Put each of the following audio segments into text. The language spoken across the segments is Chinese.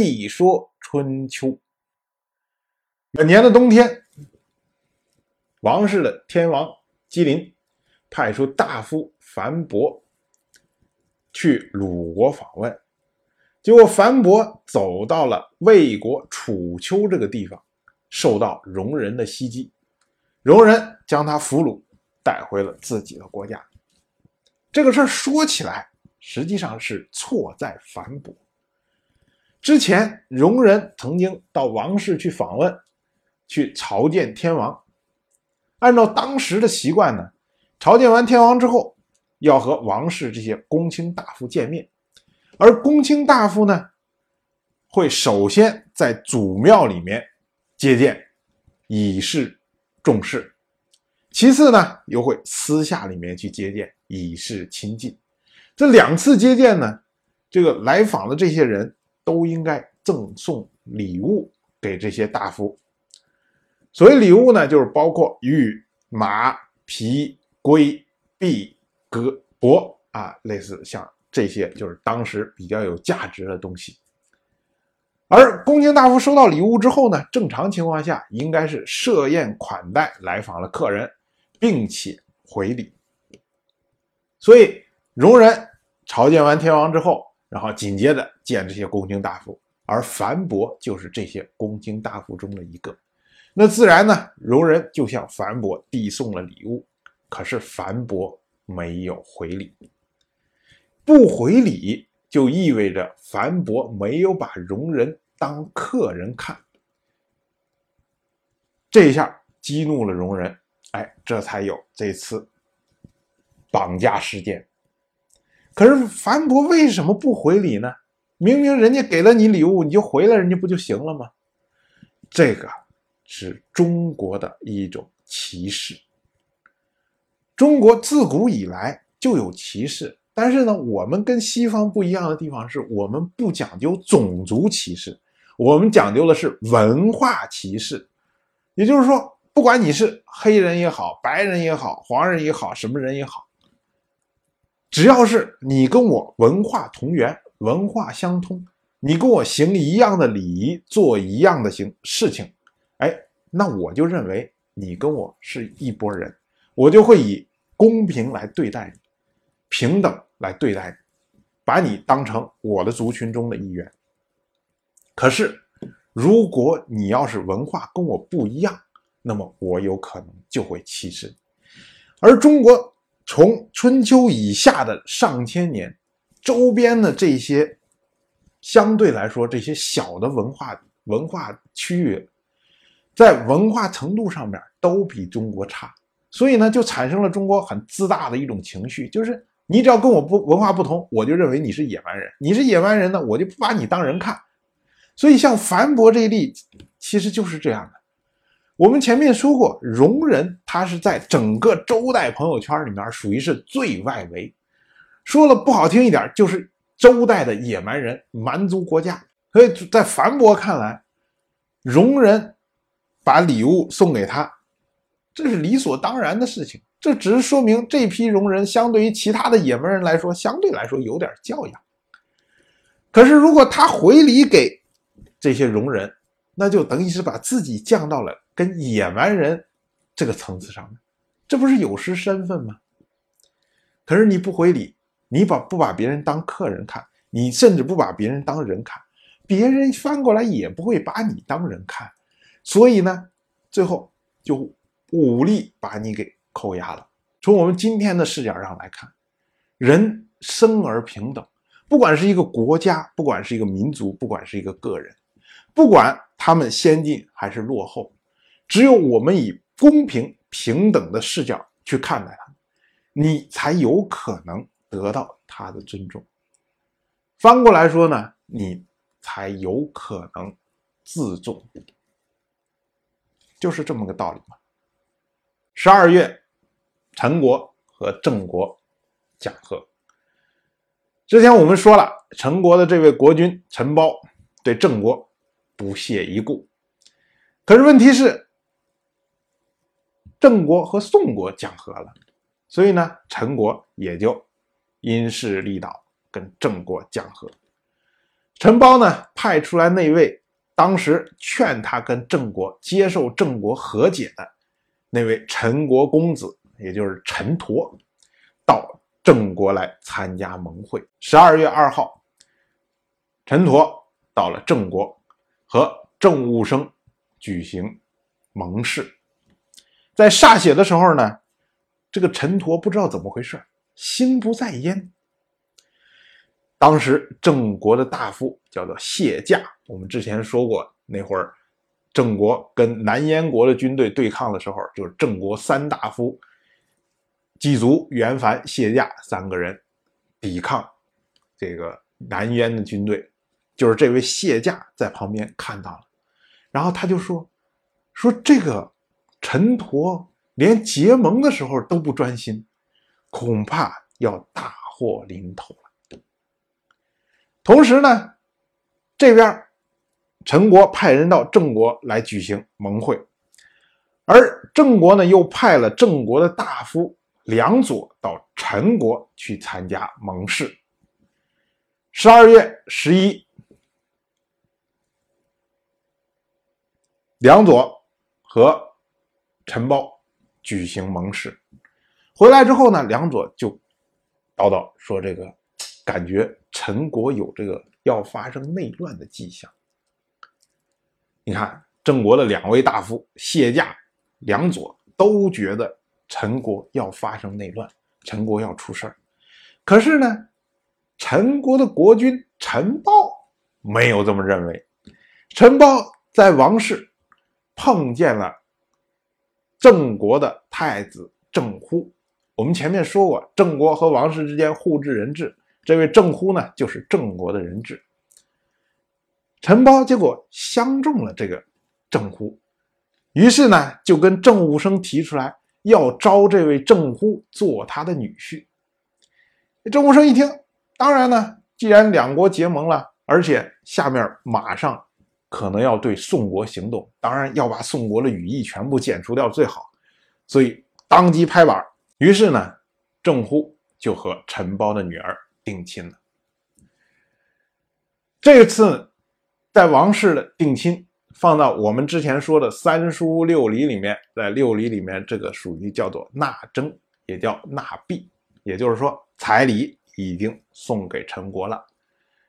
一说春秋。本年的冬天，王室的天王姬林派出大夫樊伯去鲁国访问，结果樊伯走到了魏国楚丘这个地方，受到戎人的袭击，戎人将他俘虏，带回了自己的国家。这个事儿说起来，实际上是错在樊伯。之前容人曾经到王室去访问。去朝见天王，按照当时的习惯呢，朝见完天王之后，要和王室这些公卿大夫见面，而公卿大夫呢，会首先在祖庙里面接见，以示重视；其次呢，又会私下里面去接见，以示亲近。这两次接见呢，这个来访的这些人都应该赠送礼物给这些大夫。所谓礼物呢，就是包括玉、马、皮、龟、璧、革、帛啊，类似像这些，就是当时比较有价值的东西。而公卿大夫收到礼物之后呢，正常情况下应该是设宴款待来访的客人，并且回礼。所以戎人朝见完天王之后，然后紧接着见这些公卿大夫，而樊伯就是这些公卿大夫中的一个。那自然呢，戎人就向樊伯递送了礼物，可是樊伯没有回礼。不回礼就意味着樊伯没有把戎人当客人看，这一下激怒了戎人，哎，这才有这次绑架事件。可是樊博为什么不回礼呢？明明人家给了你礼物，你就回了，人家不就行了吗？这个。是中国的一种歧视。中国自古以来就有歧视，但是呢，我们跟西方不一样的地方是我们不讲究种族歧视，我们讲究的是文化歧视。也就是说，不管你是黑人也好，白人也好，黄人也好，什么人也好，只要是你跟我文化同源、文化相通，你跟我行一样的礼仪，做一样的行事情。哎，那我就认为你跟我是一拨人，我就会以公平来对待你，平等来对待你，把你当成我的族群中的一员。可是，如果你要是文化跟我不一样，那么我有可能就会歧视你。而中国从春秋以下的上千年，周边的这些相对来说这些小的文化文化区域。在文化程度上面都比中国差，所以呢，就产生了中国很自大的一种情绪，就是你只要跟我不文化不同，我就认为你是野蛮人，你是野蛮人呢，我就不把你当人看。所以像樊伯这一例，其实就是这样的。我们前面说过，戎人他是在整个周代朋友圈里面属于是最外围，说了不好听一点，就是周代的野蛮人、蛮族国家。所以在樊博看来，戎人。把礼物送给他，这是理所当然的事情。这只是说明这批戎人相对于其他的野蛮人来说，相对来说有点教养。可是如果他回礼给这些戎人，那就等于是把自己降到了跟野蛮人这个层次上面，这不是有失身份吗？可是你不回礼，你把不把别人当客人看，你甚至不把别人当人看，别人翻过来也不会把你当人看。所以呢，最后就武力把你给扣押了。从我们今天的视角上来看，人生而平等，不管是一个国家，不管是一个民族，不管是一个个人，不管他们先进还是落后，只有我们以公平平等的视角去看待他，你才有可能得到他的尊重。翻过来说呢，你才有可能自重。就是这么个道理嘛。十二月，陈国和郑国讲和。之前我们说了，陈国的这位国君陈包对郑国不屑一顾。可是问题是，郑国和宋国讲和了，所以呢，陈国也就因势利导跟郑国讲和。陈包呢派出来那位当时劝他跟郑国接受郑国和解的那位陈国公子，也就是陈佗，到郑国来参加盟会。十二月二号，陈佗到了郑国，和郑务生举行盟誓。在歃血的时候呢，这个陈佗不知道怎么回事，心不在焉。当时郑国的大夫叫做谢驾，我们之前说过，那会儿郑国跟南燕国的军队对抗的时候，就是郑国三大夫季足、袁凡、谢驾三个人抵抗这个南燕的军队，就是这位谢驾在旁边看到了，然后他就说：“说这个陈佗连结盟的时候都不专心，恐怕要大祸临头了。”同时呢，这边陈国派人到郑国来举行盟会，而郑国呢又派了郑国的大夫梁左到陈国去参加盟誓。十二月十一，梁左和陈豹举行盟誓，回来之后呢，梁左就叨叨说这个。感觉陈国有这个要发生内乱的迹象。你看，郑国的两位大夫谢驾、梁左都觉得陈国要发生内乱，陈国要出事儿。可是呢，陈国的国君陈豹没有这么认为。陈豹在王室碰见了郑国的太子郑忽。我们前面说过，郑国和王室之间互治人质。这位郑忽呢，就是郑国的人质。陈包结果相中了这个郑忽，于是呢，就跟郑武生提出来要招这位郑忽做他的女婿。郑武生一听，当然呢，既然两国结盟了，而且下面马上可能要对宋国行动，当然要把宋国的羽翼全部剪除掉最好，所以当即拍板。于是呢，郑忽就和陈包的女儿。定亲了。这次在王室的定亲，放到我们之前说的三书六礼里面，在六礼里面，这个属于叫做纳征，也叫纳币，也就是说彩礼已经送给陈国了。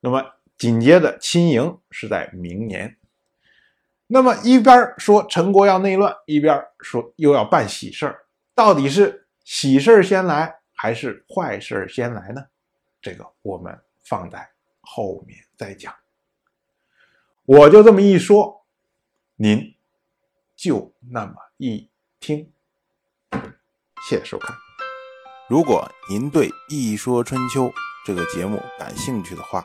那么紧接着亲迎是在明年。那么一边说陈国要内乱，一边说又要办喜事儿，到底是喜事儿先来还是坏事儿先来呢？这个我们放在后面再讲。我就这么一说，您就那么一听。谢谢收看。如果您对《一说春秋》这个节目感兴趣的话，